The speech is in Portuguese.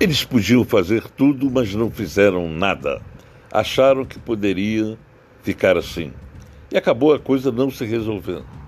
Eles podiam fazer tudo, mas não fizeram nada. Acharam que poderia ficar assim. E acabou a coisa não se resolvendo.